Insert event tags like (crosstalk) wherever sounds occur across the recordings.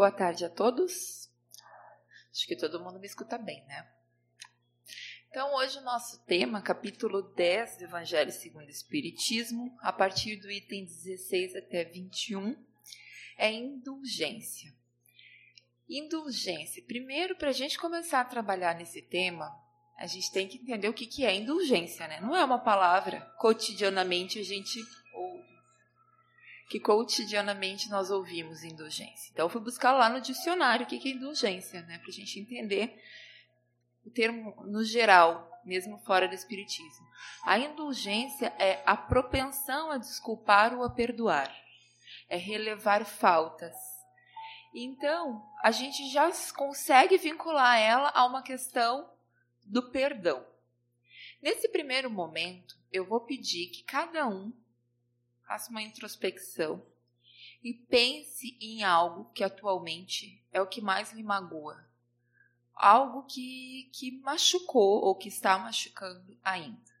Boa tarde a todos. Acho que todo mundo me escuta bem, né? Então, hoje o nosso tema, capítulo 10 do Evangelho segundo o Espiritismo, a partir do item 16 até 21, é indulgência. Indulgência. Primeiro, para a gente começar a trabalhar nesse tema, a gente tem que entender o que, é indulgência, né? Não é uma palavra cotidianamente a gente ouve. Que cotidianamente nós ouvimos indulgência. Então, eu fui buscar lá no dicionário o que, é indulgência, né? Para a gente entender o termo no geral, mesmo fora do Espiritismo. A indulgência é a propensão a desculpar ou a perdoar, é relevar faltas. Então, a gente já consegue vincular ela a uma questão do perdão. Nesse primeiro momento, eu vou pedir que cada um faça uma introspecção e pense em algo que atualmente é o que mais lhe magoa. Algo que, que machucou ou que está machucando ainda.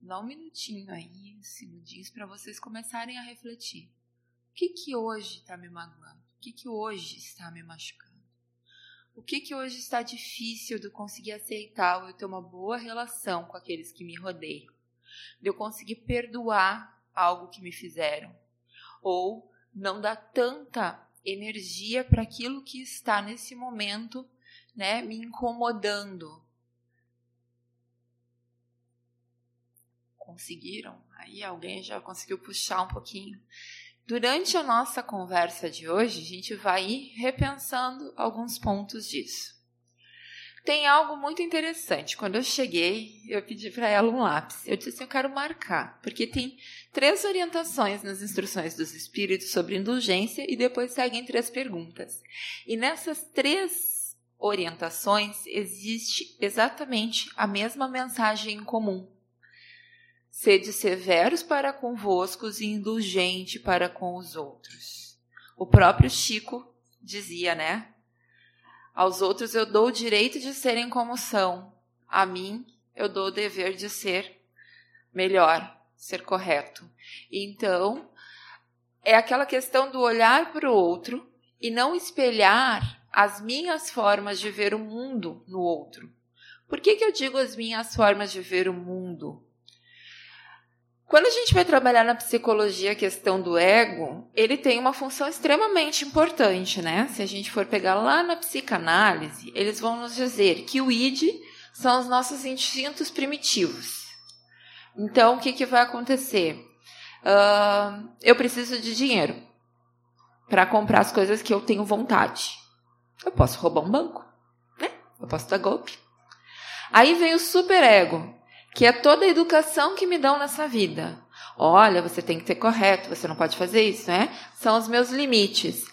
Dá um minutinho aí, segundinhos, para vocês começarem a refletir. O que, que hoje está me magoando? O que, que hoje está me machucando? O que que hoje está difícil de eu conseguir aceitar ou eu ter uma boa relação com aqueles que me rodeiam? De eu conseguir perdoar algo que me fizeram? Ou não dar tanta energia para aquilo que está nesse momento, né, me incomodando? Conseguiram? Aí alguém já conseguiu puxar um pouquinho. Durante a nossa conversa de hoje, a gente vai ir repensando alguns pontos disso. Tem algo muito interessante. Quando eu cheguei, eu pedi para ela um lápis. Eu disse assim: eu quero marcar, porque tem três orientações nas instruções dos espíritos sobre indulgência e depois seguem três perguntas. E nessas três orientações existe exatamente a mesma mensagem em comum. Sede severos para convosco e indulgente para com os outros. O próprio Chico dizia, né? Aos outros eu dou o direito de serem como são. A mim eu dou o dever de ser melhor, ser correto. Então, é aquela questão do olhar para o outro e não espelhar as minhas formas de ver o mundo no outro. Por que, que eu digo as minhas formas de ver o mundo? Quando a gente vai trabalhar na psicologia a questão do ego, ele tem uma função extremamente importante, né? Se a gente for pegar lá na psicanálise, eles vão nos dizer que o id são os nossos instintos primitivos. Então, o que, que vai acontecer? Uh, eu preciso de dinheiro para comprar as coisas que eu tenho vontade. Eu posso roubar um banco, né? Eu posso dar golpe. Aí vem o superego, que é toda a educação que me dão nessa vida. Olha, você tem que ser correto, você não pode fazer isso, né? São os meus limites.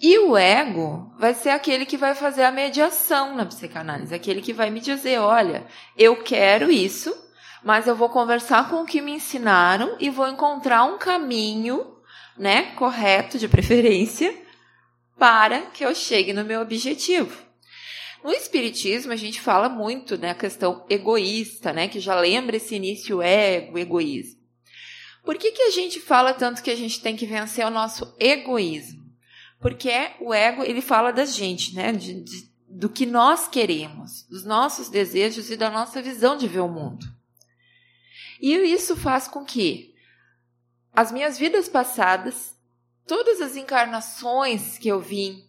E o ego vai ser aquele que vai fazer a mediação na psicanálise, aquele que vai me dizer, olha, eu quero isso, mas eu vou conversar com o que me ensinaram e vou encontrar um caminho, né, correto de preferência, para que eu chegue no meu objetivo. No Espiritismo, a gente fala muito né, a questão egoísta, né, que já lembra esse início ego, egoísmo. Por que, que a gente fala tanto que a gente tem que vencer o nosso egoísmo? Porque é, o ego ele fala da gente, né, de, de, do que nós queremos, dos nossos desejos e da nossa visão de ver o mundo. E isso faz com que as minhas vidas passadas, todas as encarnações que eu vim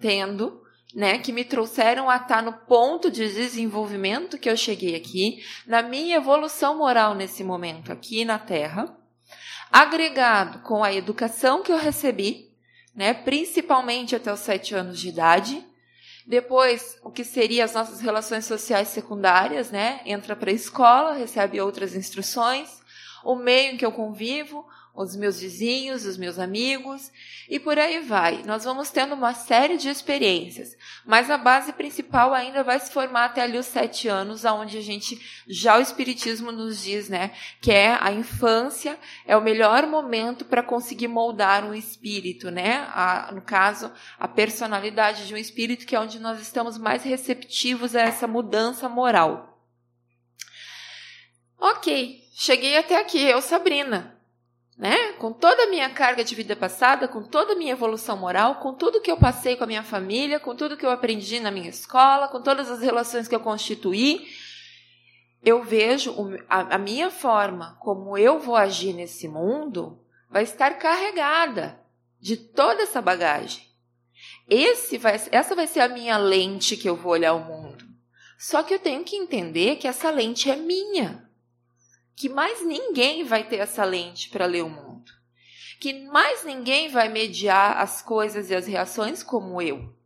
tendo, né, que me trouxeram a estar no ponto de desenvolvimento que eu cheguei aqui, na minha evolução moral nesse momento aqui na Terra, agregado com a educação que eu recebi, né, principalmente até os sete anos de idade, depois o que seria as nossas relações sociais secundárias, né, entra para a escola, recebe outras instruções, o meio em que eu convivo, os meus vizinhos, os meus amigos e por aí vai. Nós vamos tendo uma série de experiências, mas a base principal ainda vai se formar até ali os sete anos, aonde a gente já o espiritismo nos diz, né, que é a infância é o melhor momento para conseguir moldar um espírito, né? A, no caso, a personalidade de um espírito, que é onde nós estamos mais receptivos a essa mudança moral. Ok, cheguei até aqui, eu, Sabrina né? Com toda a minha carga de vida passada, com toda a minha evolução moral, com tudo que eu passei com a minha família, com tudo que eu aprendi na minha escola, com todas as relações que eu constituí, eu vejo a, minha forma como eu vou agir nesse mundo vai estar carregada de toda essa bagagem. Esse vai, essa vai ser a minha lente que eu vou olhar o mundo. Só que eu tenho que entender que essa lente é minha que mais ninguém vai ter essa lente para ler o mundo. Que mais ninguém vai mediar as coisas e as reações como eu.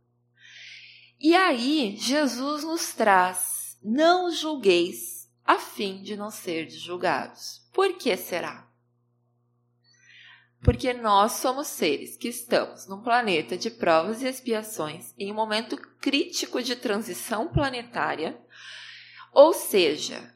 E aí, Jesus nos traz: não julgueis, a fim de não ser julgados. Por que será? Porque nós somos seres que estamos num planeta de provas e expiações em um momento crítico de transição planetária, ou seja,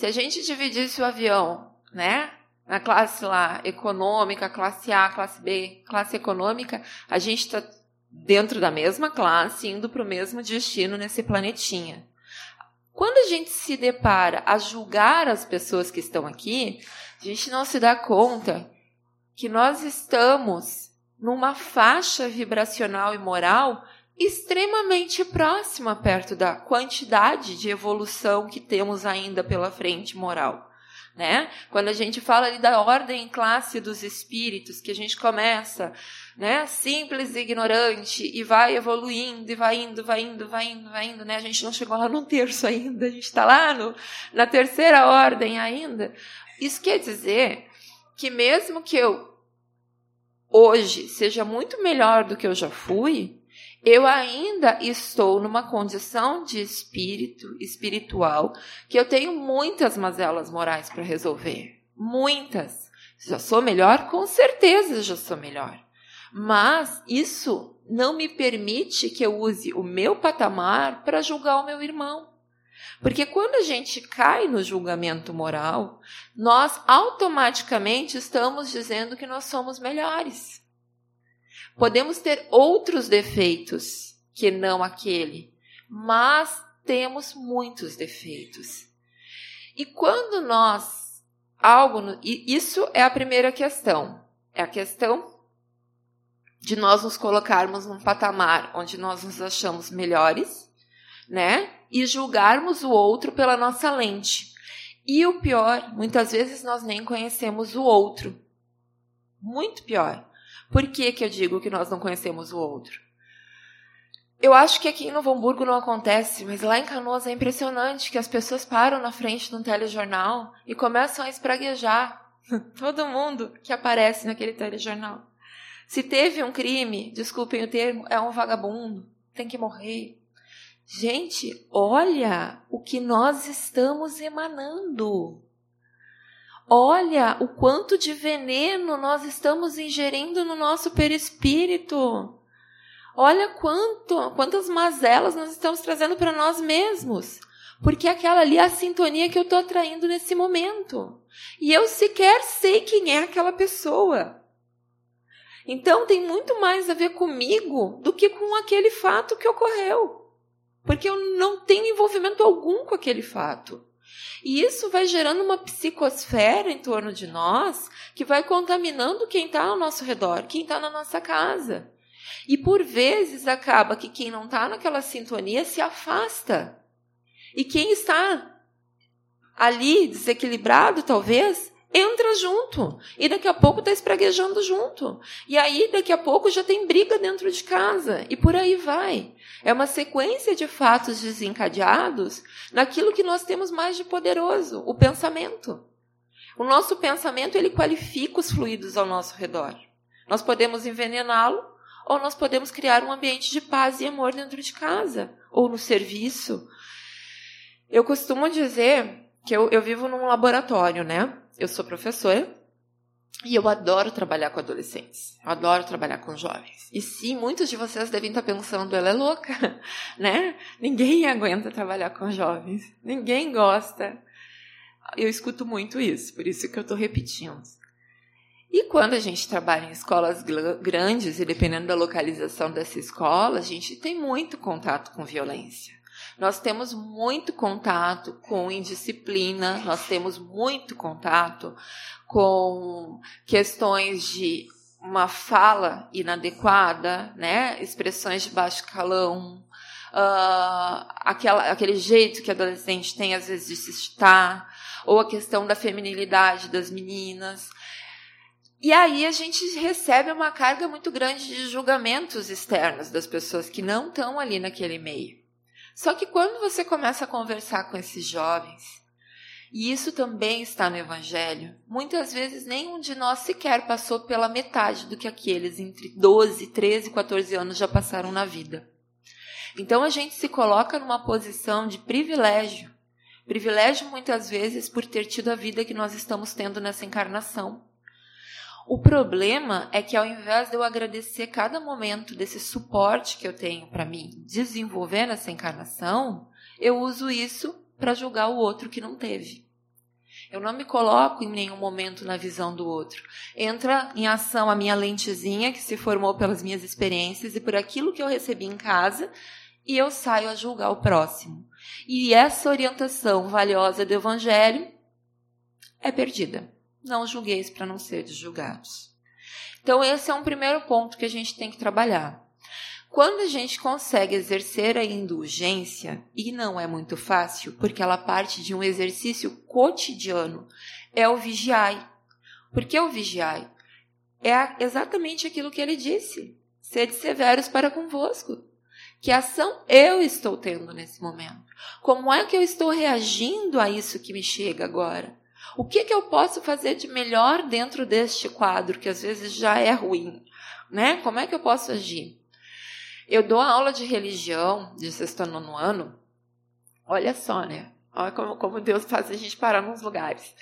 se a gente dividisse o avião, né? Na classe lá econômica, classe A, classe B, classe econômica, a gente está dentro da mesma classe, indo para o mesmo destino nesse planetinha. Quando a gente se depara a julgar as pessoas que estão aqui, a gente não se dá conta que nós estamos numa faixa vibracional e moral extremamente próxima perto da quantidade de evolução que temos ainda pela frente moral. Né? Quando a gente fala ali da ordem classe dos espíritos, que a gente começa, né, simples e ignorante e vai evoluindo e vai indo, vai indo, vai indo, vai indo, né? A gente não chegou lá no terço ainda, a gente está lá no, na terceira ordem ainda. Isso quer dizer que mesmo que eu hoje seja muito melhor do que eu já fui, eu ainda estou numa condição de espírito espiritual que eu tenho muitas mazelas morais para resolver. Muitas. Já sou melhor? Com certeza já sou melhor. Mas isso não me permite que eu use o meu patamar para julgar o meu irmão. Porque quando a gente cai no julgamento moral, nós automaticamente estamos dizendo que nós somos melhores. Podemos ter outros defeitos que não aquele, mas temos muitos defeitos. E quando nós algo, isso é a primeira questão, é a questão de nós nos colocarmos num patamar onde nós nos achamos melhores, né? E julgarmos o outro pela nossa lente. E o pior, muitas vezes nós nem conhecemos o outro. Muito pior. Por que, que eu digo que nós não conhecemos o outro? Eu acho que aqui em Novo Hamburgo não acontece, mas lá em Canoas é impressionante que as pessoas param na frente de um telejornal e começam a espraguejar (laughs) todo mundo que aparece naquele telejornal. Se teve um crime, desculpem o termo, é um vagabundo, tem que morrer. Gente, olha o que nós estamos emanando. Olha o quanto de veneno nós estamos ingerindo no nosso perispírito. Olha quanto, quantas mazelas nós estamos trazendo para nós mesmos. Porque aquela ali é a sintonia que eu estou atraindo nesse momento. E eu sequer sei quem é aquela pessoa. Então tem muito mais a ver comigo do que com aquele fato que ocorreu. Porque eu não tenho envolvimento algum com aquele fato. E isso vai gerando uma psicosfera em torno de nós que vai contaminando quem está ao nosso redor, quem está na nossa casa. E por vezes acaba que quem não está naquela sintonia se afasta. E quem está ali desequilibrado, talvez, entra junto. E daqui a pouco está espraguejando junto. E aí, daqui a pouco, já tem briga dentro de casa. E por aí vai. É uma sequência de fatos desencadeados naquilo que nós temos mais de poderoso, o pensamento. O nosso pensamento, ele qualifica os fluidos ao nosso redor. Nós podemos envenená-lo ou nós podemos criar um ambiente de paz e amor dentro de casa ou no serviço. Eu costumo dizer que eu, eu vivo num laboratório, né? Eu sou professora e eu adoro trabalhar com adolescentes. Eu adoro trabalhar com jovens. E sim, muitos de vocês devem estar pensando, ela é louca, (laughs) né? Ninguém aguenta trabalhar com jovens. Ninguém gosta. Eu escuto muito isso, por isso que eu estou repetindo. E quando a gente trabalha em escolas grandes, e dependendo da localização dessa escola, a gente tem muito contato com violência. Nós temos muito contato com indisciplina, nós temos muito contato com questões de uma fala inadequada, né? expressões de baixo calão, uh, aquela, aquele jeito que adolescente tem às vezes de se estar, ou a questão da feminilidade das meninas. E aí a gente recebe uma carga muito grande de julgamentos externos das pessoas que não estão ali naquele meio. Só que quando você começa a conversar com esses jovens, e isso também está no Evangelho. Muitas vezes nenhum de nós sequer passou pela metade do que aqueles entre 12, 13 e 14 anos já passaram na vida. Então a gente se coloca numa posição de privilégio. Privilégio muitas vezes por ter tido a vida que nós estamos tendo nessa encarnação. O problema é que ao invés de eu agradecer cada momento desse suporte que eu tenho para mim desenvolver nessa encarnação, eu uso isso para julgar o outro que não teve. Eu não me coloco em nenhum momento na visão do outro. Entra em ação a minha lentezinha, que se formou pelas minhas experiências e por aquilo que eu recebi em casa, e eu saio a julgar o próximo. E essa orientação valiosa do Evangelho é perdida. Não julgueis para não seres julgados. Então, esse é um primeiro ponto que a gente tem que trabalhar. Quando a gente consegue exercer a indulgência, e não é muito fácil, porque ela parte de um exercício cotidiano, é o vigiai. Por que o vigiai? É exatamente aquilo que ele disse: sede severos para convosco. Que ação eu estou tendo nesse momento? Como é que eu estou reagindo a isso que me chega agora? O que, que eu posso fazer de melhor dentro deste quadro, que às vezes já é ruim? Né? Como é que eu posso agir? Eu dou aula de religião de sexto no ano. Olha só, né? Olha como, como Deus faz a gente parar nos lugares.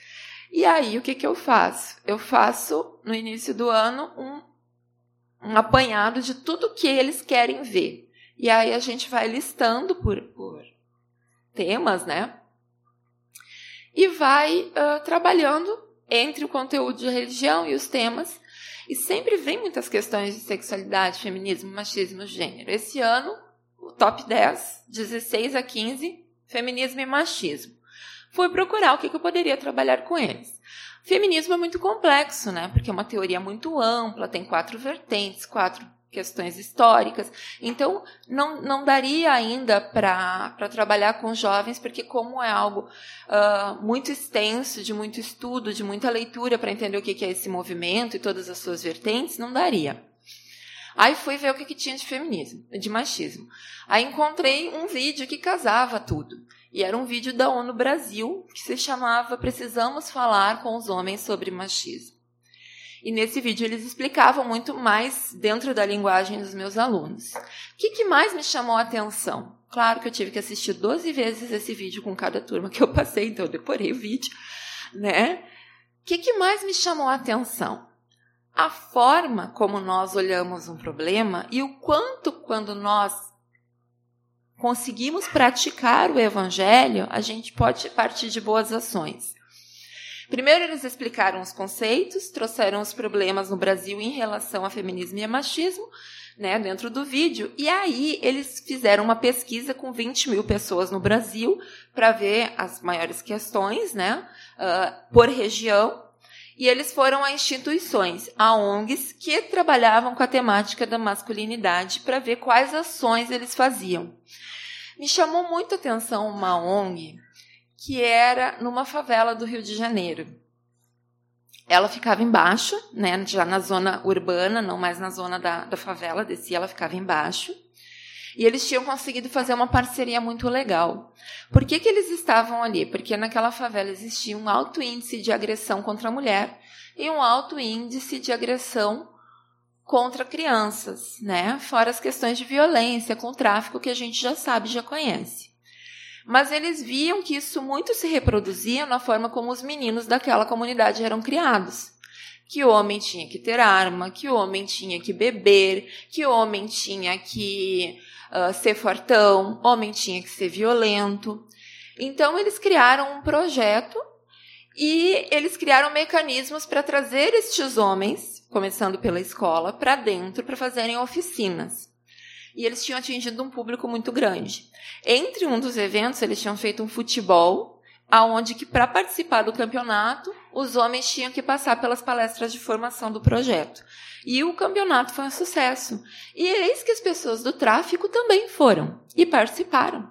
E aí, o que, que eu faço? Eu faço, no início do ano, um, um apanhado de tudo que eles querem ver. E aí a gente vai listando por, por temas, né? E vai uh, trabalhando entre o conteúdo de religião e os temas e sempre vem muitas questões de sexualidade, feminismo, machismo, gênero. Esse ano, o top 10, 16 a 15, feminismo e machismo. Fui procurar o que, eu poderia trabalhar com eles. Feminismo é muito complexo, né? Porque é uma teoria muito ampla, tem quatro vertentes, quatro questões históricas. Então, não, não daria ainda para trabalhar com jovens, porque, como é algo uh, muito extenso, de muito estudo, de muita leitura para entender o que, que é esse movimento e todas as suas vertentes, não daria. Aí fui ver o que, que tinha de feminismo, de machismo. Aí encontrei um vídeo que casava tudo. E era um vídeo da ONU Brasil que se chamava Precisamos Falar com os Homens sobre Machismo. E nesse vídeo eles explicavam muito mais dentro da linguagem dos meus alunos. O que, que mais me chamou a atenção? Claro que eu tive que assistir 12 vezes esse vídeo com cada turma que eu passei, então eu decorei o vídeo, né? O que, que mais me chamou a atenção? A forma como nós olhamos um problema e o quanto, quando nós conseguimos praticar o evangelho, a gente pode partir de boas ações. Primeiro, eles explicaram os conceitos, trouxeram os problemas no Brasil em relação a feminismo e a machismo, né, dentro do vídeo. E aí, eles fizeram uma pesquisa com 20 mil pessoas no Brasil para ver as maiores questões, né, uh, por região. E eles foram a instituições, a ONGs, que trabalhavam com a temática da masculinidade para ver quais ações eles faziam. Me chamou muito a atenção uma ONG que era numa favela do Rio de Janeiro. Ela ficava embaixo, né, já na zona urbana, não mais na zona da, da favela, descia, ela ficava embaixo. E eles tinham conseguido fazer uma parceria muito legal. Por que, que eles estavam ali? Porque naquela favela existia um alto índice de agressão contra a mulher e um alto índice de agressão contra crianças, né? Fora as questões de violência, com tráfico que a gente já sabe, já conhece. Mas eles viam que isso muito se reproduzia na forma como os meninos daquela comunidade eram criados. Que o homem tinha que ter arma, que o homem tinha que beber, que o homem tinha que uh, ser fortão, homem tinha que ser violento. Então eles criaram um projeto e eles criaram mecanismos para trazer estes homens, começando pela escola, para dentro para fazerem oficinas. E eles tinham atingido um público muito grande. Entre um dos eventos, eles tinham feito um futebol, aonde que para participar do campeonato, os homens tinham que passar pelas palestras de formação do projeto. E o campeonato foi um sucesso. E eis que as pessoas do tráfico também foram e participaram.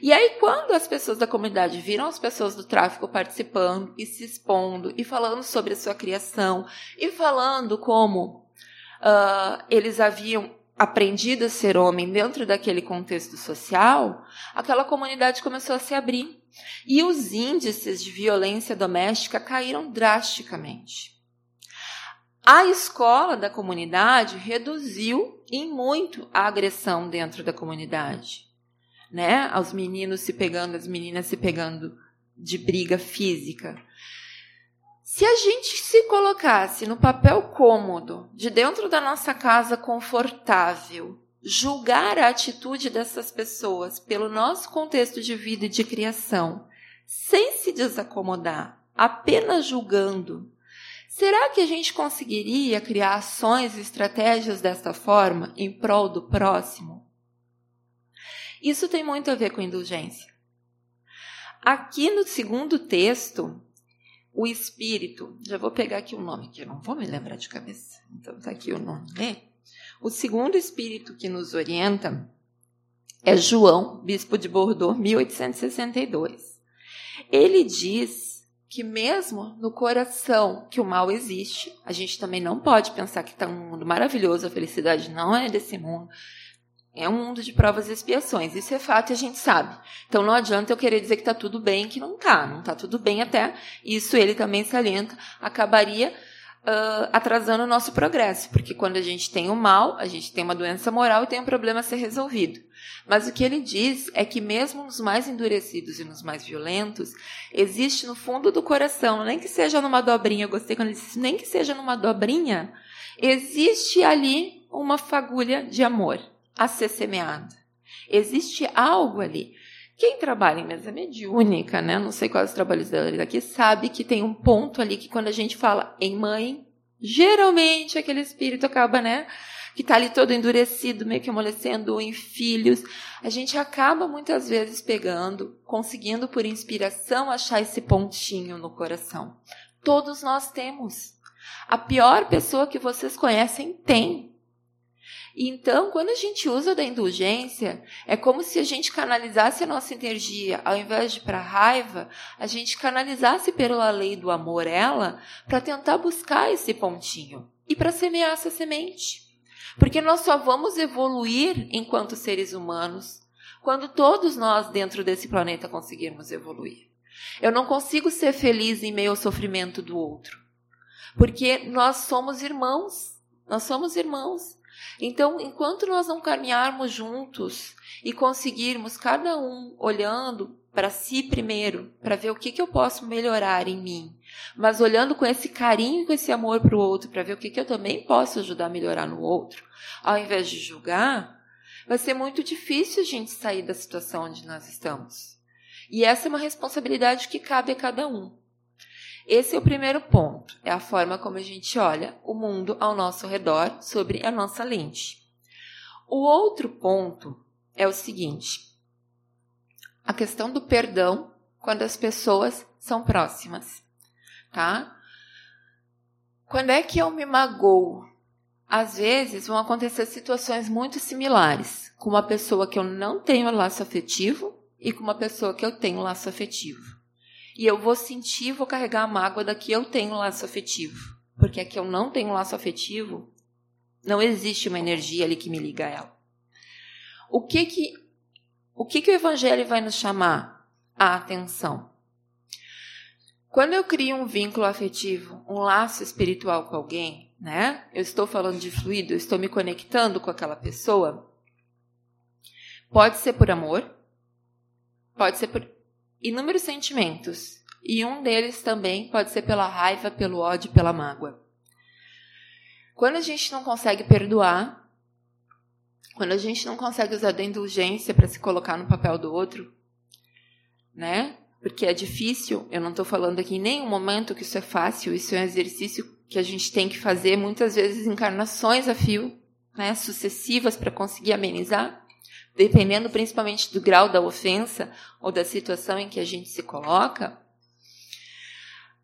E aí, quando as pessoas da comunidade viram as pessoas do tráfico participando e se expondo e falando sobre a sua criação e falando como uh, eles haviam aprendido a ser homem dentro daquele contexto social, aquela comunidade começou a se abrir. E os índices de violência doméstica caíram drasticamente. A escola da comunidade reduziu em muito a agressão dentro da comunidade né? Aos meninos se pegando, as meninas se pegando de briga física. Se a gente se colocasse no papel cômodo, de dentro da nossa casa confortável, julgar a atitude dessas pessoas pelo nosso contexto de vida e de criação, sem se desacomodar, apenas julgando, será que a gente conseguiria criar ações e estratégias desta forma em prol do próximo? Isso tem muito a ver com indulgência. Aqui no segundo texto, o espírito, já vou pegar aqui o nome, que eu não vou me lembrar de cabeça, então está aqui o nome. Né? O segundo espírito que nos orienta é João, bispo de Bordeaux, 1862. Ele diz que mesmo no coração que o mal existe, a gente também não pode pensar que está um mundo maravilhoso, a felicidade não é desse mundo. É um mundo de provas e expiações. Isso é fato e a gente sabe. Então não adianta eu querer dizer que está tudo bem, que não está. Não está tudo bem até. Isso ele também salienta. Acabaria uh, atrasando o nosso progresso. Porque quando a gente tem o mal, a gente tem uma doença moral e tem um problema a ser resolvido. Mas o que ele diz é que mesmo nos mais endurecidos e nos mais violentos, existe no fundo do coração, nem que seja numa dobrinha, eu gostei quando ele disse, nem que seja numa dobrinha, existe ali uma fagulha de amor a ser semeada. Existe algo ali. Quem trabalha em mesa mediúnica, né? Não sei quais dela daqui, sabe que tem um ponto ali que quando a gente fala em mãe, geralmente aquele espírito acaba, né? Que está ali todo endurecido, meio que amolecendo em filhos. A gente acaba muitas vezes pegando, conseguindo por inspiração achar esse pontinho no coração. Todos nós temos. A pior pessoa que vocês conhecem tem. Então, quando a gente usa da indulgência, é como se a gente canalizasse a nossa energia, ao invés de para raiva, a gente canalizasse pela lei do amor ela para tentar buscar esse pontinho e para semear essa semente. Porque nós só vamos evoluir enquanto seres humanos quando todos nós dentro desse planeta conseguirmos evoluir. Eu não consigo ser feliz em meio ao sofrimento do outro, porque nós somos irmãos. Nós somos irmãos. Então, enquanto nós não caminharmos juntos e conseguirmos cada um olhando para si primeiro, para ver o que, que eu posso melhorar em mim, mas olhando com esse carinho, com esse amor para o outro, para ver o que, que eu também posso ajudar a melhorar no outro, ao invés de julgar, vai ser muito difícil a gente sair da situação onde nós estamos. E essa é uma responsabilidade que cabe a cada um. Esse é o primeiro ponto, é a forma como a gente olha o mundo ao nosso redor sobre a nossa lente. O outro ponto é o seguinte: a questão do perdão quando as pessoas são próximas, tá? Quando é que eu me magoo? Às vezes vão acontecer situações muito similares com uma pessoa que eu não tenho laço afetivo e com uma pessoa que eu tenho laço afetivo. E eu vou sentir, vou carregar a mágoa da que eu tenho laço afetivo. Porque aqui eu não tenho laço afetivo, não existe uma energia ali que me liga a ela. O que que o que que o evangelho vai nos chamar a atenção? Quando eu crio um vínculo afetivo, um laço espiritual com alguém, né? Eu estou falando de fluido, eu estou me conectando com aquela pessoa. Pode ser por amor, pode ser por inúmeros sentimentos, e um deles também pode ser pela raiva, pelo ódio, pela mágoa. Quando a gente não consegue perdoar, quando a gente não consegue usar da indulgência para se colocar no papel do outro, né? Porque é difícil, eu não estou falando aqui em nenhum momento que isso é fácil, isso é um exercício que a gente tem que fazer muitas vezes encarnações a fio, né, sucessivas para conseguir amenizar, dependendo principalmente do grau da ofensa ou da situação em que a gente se coloca,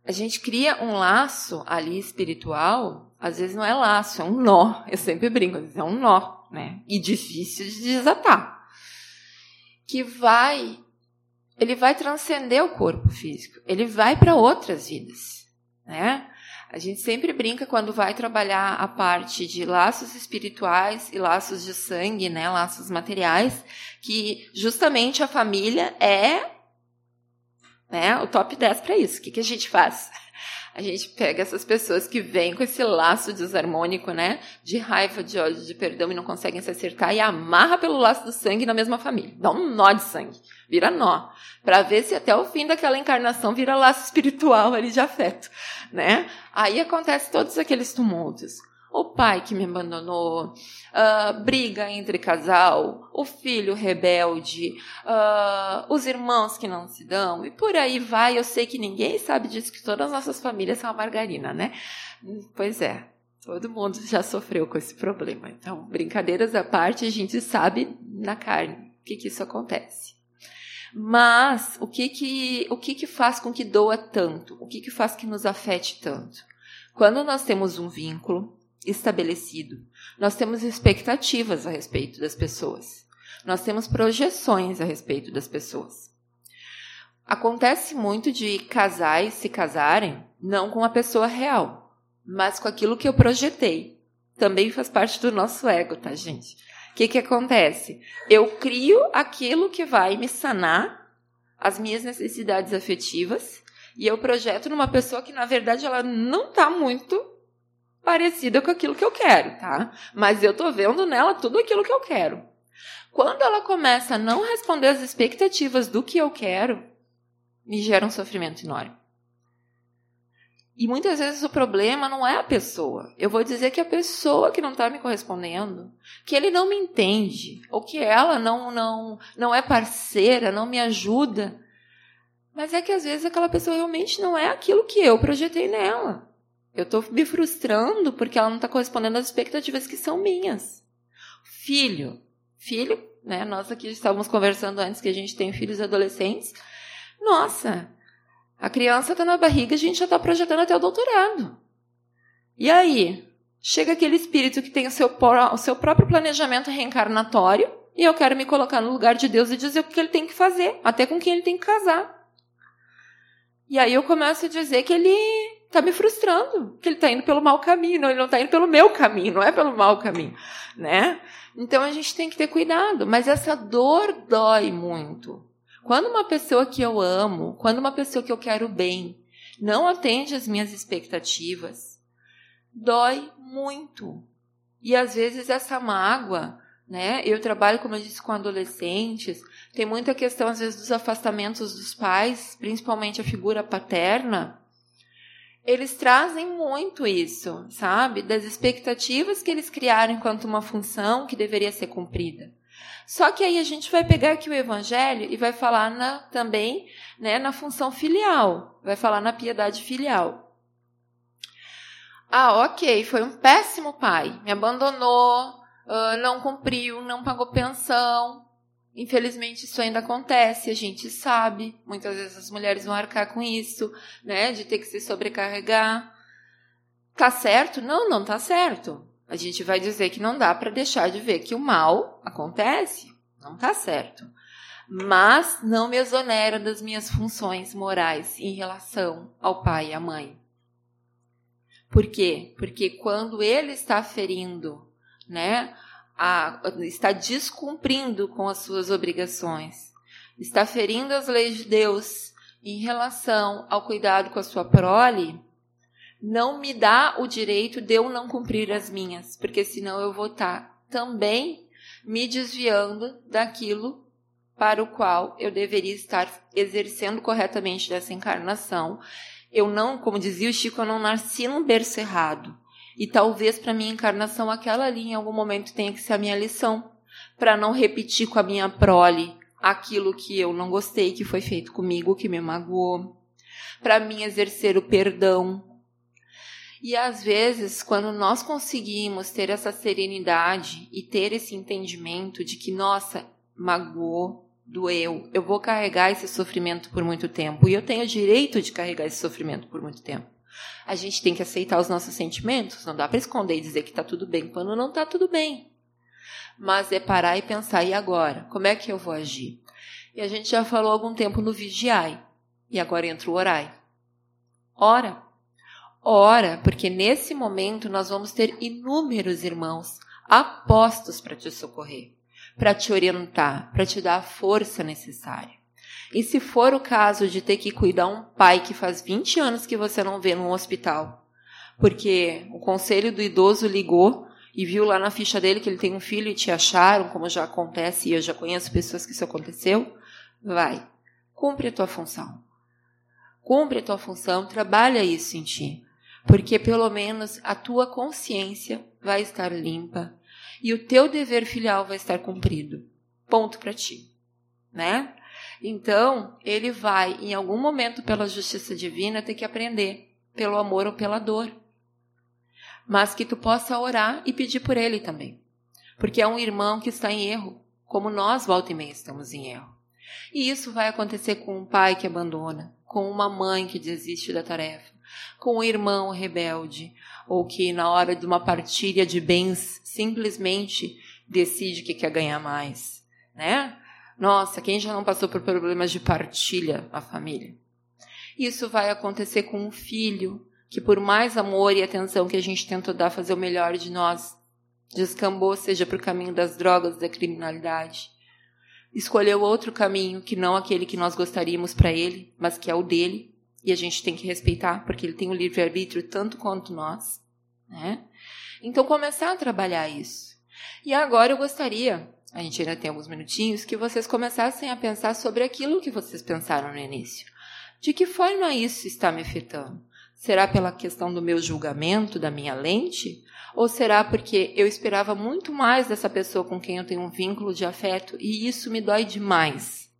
a gente cria um laço ali espiritual, às vezes não é laço, é um nó. Eu sempre brinco, é um nó, né? E difícil de desatar. Que vai, ele vai transcender o corpo físico, ele vai para outras vidas, né? A gente sempre brinca quando vai trabalhar a parte de laços espirituais e laços de sangue, né, laços materiais, que justamente a família é né, o top 10 para isso. O que, que a gente faz? A gente pega essas pessoas que vêm com esse laço desarmônico, né? De raiva, de ódio, de perdão e não conseguem se acertar e amarra pelo laço do sangue na mesma família. Dá um nó de sangue. Vira nó. Para ver se até o fim daquela encarnação vira laço espiritual ali de afeto, né? Aí acontece todos aqueles tumultos o pai que me abandonou, uh, briga entre casal, o filho rebelde, uh, os irmãos que não se dão, e por aí vai. Eu sei que ninguém sabe disso, que todas as nossas famílias são a margarina, né? Pois é, todo mundo já sofreu com esse problema. Então, brincadeiras à parte, a gente sabe na carne o que, que isso acontece. Mas o que que, o que que faz com que doa tanto? O que que faz que nos afete tanto? Quando nós temos um vínculo, estabelecido. Nós temos expectativas a respeito das pessoas. Nós temos projeções a respeito das pessoas. Acontece muito de casais se casarem não com a pessoa real, mas com aquilo que eu projetei. Também faz parte do nosso ego, tá, gente? O que, que acontece? Eu crio aquilo que vai me sanar as minhas necessidades afetivas e eu projeto numa pessoa que, na verdade, ela não está muito parecida com aquilo que eu quero, tá? Mas eu tô vendo nela tudo aquilo que eu quero. Quando ela começa a não responder às expectativas do que eu quero, me gera um sofrimento enorme. E muitas vezes o problema não é a pessoa. Eu vou dizer que a pessoa que não está me correspondendo, que ele não me entende, ou que ela não, não, não é parceira, não me ajuda. Mas é que às vezes aquela pessoa realmente não é aquilo que eu projetei nela. Eu estou me frustrando porque ela não está correspondendo às expectativas que são minhas. Filho, filho, né? Nós aqui estávamos conversando antes que a gente tem filhos adolescentes. Nossa, a criança está na barriga, a gente já está projetando até o doutorado. E aí? Chega aquele espírito que tem o seu, o seu próprio planejamento reencarnatório e eu quero me colocar no lugar de Deus e dizer o que ele tem que fazer, até com quem ele tem que casar. E aí eu começo a dizer que ele está me frustrando, que ele está indo pelo mau caminho, não, ele não está indo pelo meu caminho, não é pelo mau caminho, né? Então a gente tem que ter cuidado, mas essa dor dói muito. Quando uma pessoa que eu amo, quando uma pessoa que eu quero bem, não atende às minhas expectativas, dói muito. E às vezes essa mágoa, né? Eu trabalho, como eu disse, com adolescentes, tem muita questão às vezes dos afastamentos dos pais, principalmente a figura paterna, eles trazem muito isso, sabe? Das expectativas que eles criaram enquanto uma função que deveria ser cumprida. Só que aí a gente vai pegar aqui o evangelho e vai falar na, também né, na função filial, vai falar na piedade filial. Ah, ok, foi um péssimo pai, me abandonou, uh, não cumpriu, não pagou pensão, Infelizmente, isso ainda acontece, a gente sabe. Muitas vezes as mulheres vão arcar com isso, né? De ter que se sobrecarregar. Tá certo? Não, não tá certo. A gente vai dizer que não dá para deixar de ver que o mal acontece. Não tá certo. Mas não me exonera das minhas funções morais em relação ao pai e à mãe. Por quê? Porque quando ele está ferindo, né, a, está descumprindo com as suas obrigações, está ferindo as leis de Deus em relação ao cuidado com a sua prole, não me dá o direito de eu não cumprir as minhas, porque senão eu vou estar também me desviando daquilo para o qual eu deveria estar exercendo corretamente dessa encarnação. Eu não, como dizia o Chico, eu não nasci num berço errado. E talvez para minha encarnação aquela ali em algum momento tenha que ser a minha lição, para não repetir com a minha prole aquilo que eu não gostei que foi feito comigo, que me magoou, para mim exercer o perdão. E às vezes, quando nós conseguimos ter essa serenidade e ter esse entendimento de que, nossa, magoou, doeu, eu vou carregar esse sofrimento por muito tempo e eu tenho direito de carregar esse sofrimento por muito tempo. A gente tem que aceitar os nossos sentimentos, não dá para esconder e dizer que está tudo bem quando não está tudo bem. Mas é parar e pensar, e agora? Como é que eu vou agir? E a gente já falou há algum tempo no vigiai, e agora entra o orai. Ora. Ora, porque nesse momento nós vamos ter inúmeros irmãos apostos para te socorrer, para te orientar, para te dar a força necessária. E se for o caso de ter que cuidar um pai que faz 20 anos que você não vê no hospital, porque o conselho do idoso ligou e viu lá na ficha dele que ele tem um filho e te acharam, como já acontece, e eu já conheço pessoas que isso aconteceu, vai, cumpre a tua função. Cumpre a tua função, trabalha isso em ti, porque pelo menos a tua consciência vai estar limpa e o teu dever filial vai estar cumprido. Ponto para ti, né? Então, ele vai, em algum momento, pela justiça divina, ter que aprender, pelo amor ou pela dor. Mas que tu possa orar e pedir por ele também. Porque é um irmão que está em erro, como nós, volta e meia, estamos em erro. E isso vai acontecer com um pai que abandona, com uma mãe que desiste da tarefa, com um irmão rebelde, ou que na hora de uma partilha de bens simplesmente decide que quer ganhar mais, né? Nossa, quem já não passou por problemas de partilha na família? Isso vai acontecer com um filho que, por mais amor e atenção que a gente tentou dar, fazer o melhor de nós, descambou, seja para o caminho das drogas, da criminalidade. Escolheu outro caminho que não aquele que nós gostaríamos para ele, mas que é o dele, e a gente tem que respeitar, porque ele tem o livre-arbítrio tanto quanto nós. Né? Então, começar a trabalhar isso. E agora eu gostaria a gente ainda tem alguns minutinhos, que vocês começassem a pensar sobre aquilo que vocês pensaram no início. De que forma isso está me afetando? Será pela questão do meu julgamento, da minha lente? Ou será porque eu esperava muito mais dessa pessoa com quem eu tenho um vínculo de afeto e isso me dói demais?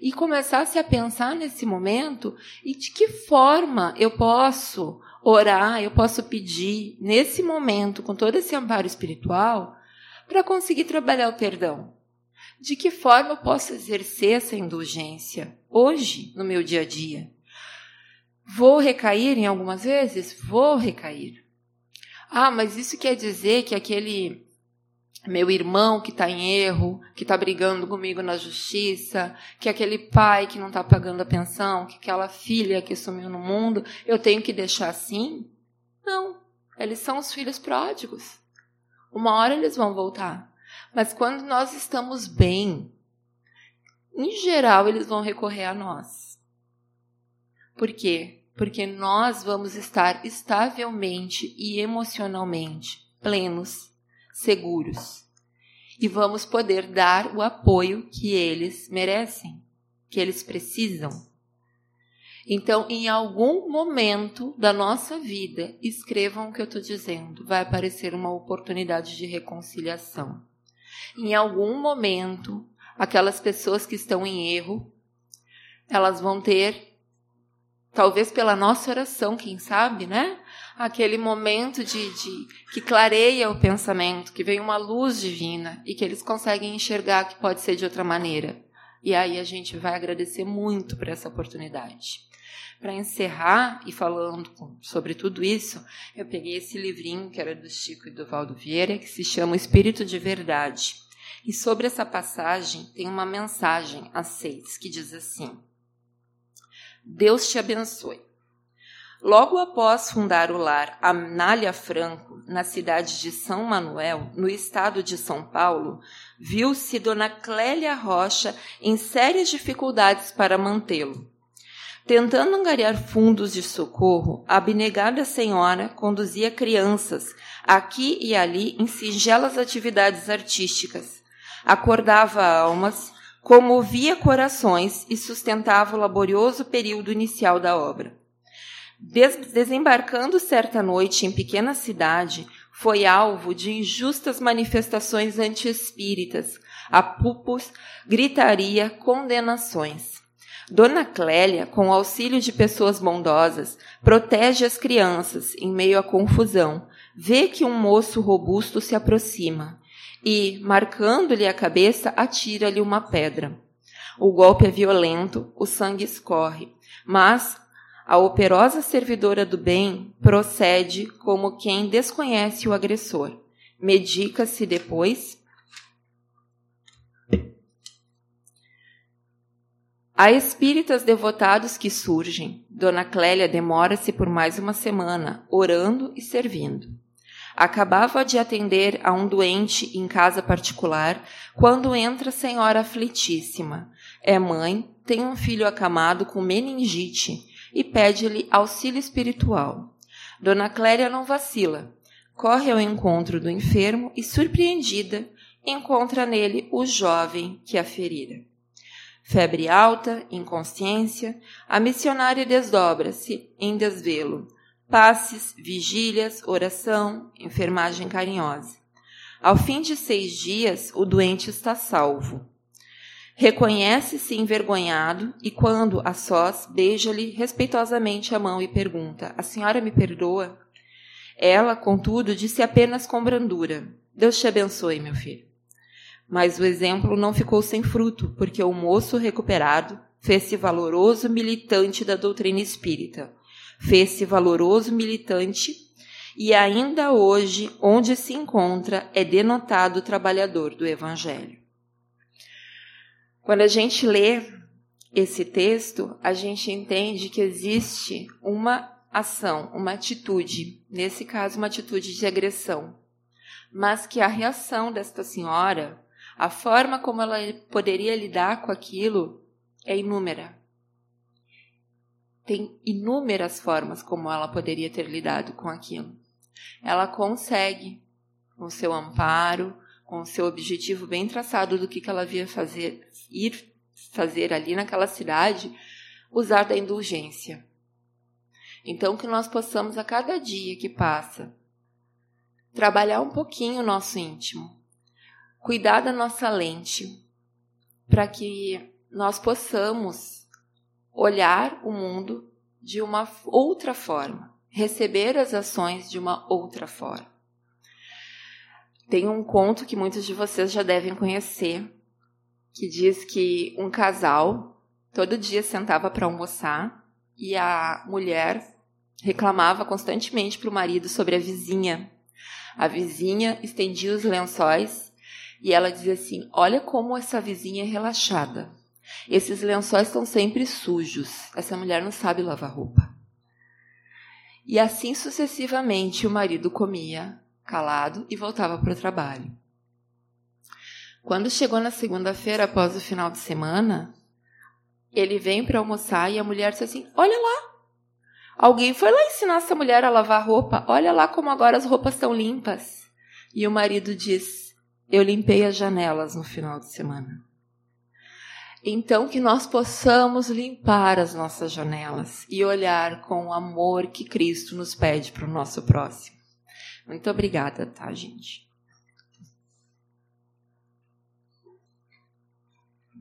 E começasse a pensar nesse momento e de que forma eu posso orar, eu posso pedir nesse momento, com todo esse amparo espiritual, para conseguir trabalhar o perdão? De que forma eu posso exercer essa indulgência hoje, no meu dia a dia? Vou recair em algumas vezes? Vou recair. Ah, mas isso quer dizer que aquele meu irmão que está em erro, que está brigando comigo na justiça, que aquele pai que não está pagando a pensão, que aquela filha que sumiu no mundo, eu tenho que deixar assim? Não, eles são os filhos pródigos. Uma hora eles vão voltar. Mas quando nós estamos bem, em geral eles vão recorrer a nós. Por quê? Porque nós vamos estar estavelmente e emocionalmente plenos, seguros. E vamos poder dar o apoio que eles merecem, que eles precisam. Então, em algum momento da nossa vida, escrevam o que eu estou dizendo. Vai aparecer uma oportunidade de reconciliação. Em algum momento, aquelas pessoas que estão em erro, elas vão ter, talvez pela nossa oração, quem sabe, né? Aquele momento de, de que clareia o pensamento, que vem uma luz divina e que eles conseguem enxergar que pode ser de outra maneira. E aí a gente vai agradecer muito por essa oportunidade. Para encerrar e falando sobre tudo isso, eu peguei esse livrinho que era do Chico e do Valdo Vieira, que se chama Espírito de Verdade. E sobre essa passagem tem uma mensagem a seis que diz assim: Deus te abençoe. Logo após fundar o lar Anália Franco, na cidade de São Manuel, no estado de São Paulo, viu-se Dona Clélia Rocha em sérias dificuldades para mantê-lo. Tentando angariar fundos de socorro, a abnegada senhora conduzia crianças aqui e ali em singelas atividades artísticas, acordava almas, comovia corações e sustentava o laborioso período inicial da obra. Des desembarcando certa noite em pequena cidade, foi alvo de injustas manifestações anti-espíritas, apupos, gritaria, condenações. Dona Clélia, com o auxílio de pessoas bondosas, protege as crianças em meio à confusão. Vê que um moço robusto se aproxima e, marcando-lhe a cabeça, atira-lhe uma pedra. O golpe é violento, o sangue escorre, mas a operosa servidora do bem procede como quem desconhece o agressor. Medica-se depois Há espíritas devotados que surgem. Dona Clélia demora-se por mais uma semana, orando e servindo. Acabava de atender a um doente em casa particular quando entra a senhora aflitíssima. É mãe, tem um filho acamado com meningite e pede-lhe auxílio espiritual. Dona Clélia não vacila. Corre ao encontro do enfermo e, surpreendida, encontra nele o jovem que a ferira. Febre alta, inconsciência, a missionária desdobra-se em desvelo. Passes, vigílias, oração, enfermagem carinhosa. Ao fim de seis dias, o doente está salvo. Reconhece-se envergonhado e, quando a sós, beija-lhe respeitosamente a mão e pergunta: A senhora me perdoa? Ela, contudo, disse apenas com brandura: Deus te abençoe, meu filho. Mas o exemplo não ficou sem fruto, porque o moço recuperado fez-se valoroso militante da doutrina espírita, fez-se valoroso militante e ainda hoje, onde se encontra, é denotado trabalhador do Evangelho. Quando a gente lê esse texto, a gente entende que existe uma ação, uma atitude, nesse caso, uma atitude de agressão, mas que a reação desta senhora a forma como ela poderia lidar com aquilo é inúmera. Tem inúmeras formas como ela poderia ter lidado com aquilo. Ela consegue, com seu amparo, com seu objetivo bem traçado do que, ela via fazer, ir fazer ali naquela cidade, usar da indulgência. Então, que nós possamos a cada dia que passa trabalhar um pouquinho o nosso íntimo, cuidar da nossa lente para que nós possamos olhar o mundo de uma outra forma, receber as ações de uma outra forma. Tem um conto que muitos de vocês já devem conhecer, que diz que um casal todo dia sentava para almoçar e a mulher reclamava constantemente para o marido sobre a vizinha. A vizinha estendia os lençóis e ela dizia assim: Olha como essa vizinha é relaxada. Esses lençóis estão sempre sujos. Essa mulher não sabe lavar roupa. E assim sucessivamente o marido comia calado e voltava para o trabalho. Quando chegou na segunda-feira, após o final de semana, ele vem para almoçar e a mulher disse assim: Olha lá, alguém foi lá ensinar essa mulher a lavar roupa. Olha lá como agora as roupas estão limpas. E o marido diz: eu limpei as janelas no final de semana. Então, que nós possamos limpar as nossas janelas e olhar com o amor que Cristo nos pede para o nosso próximo. Muito obrigada, tá, gente?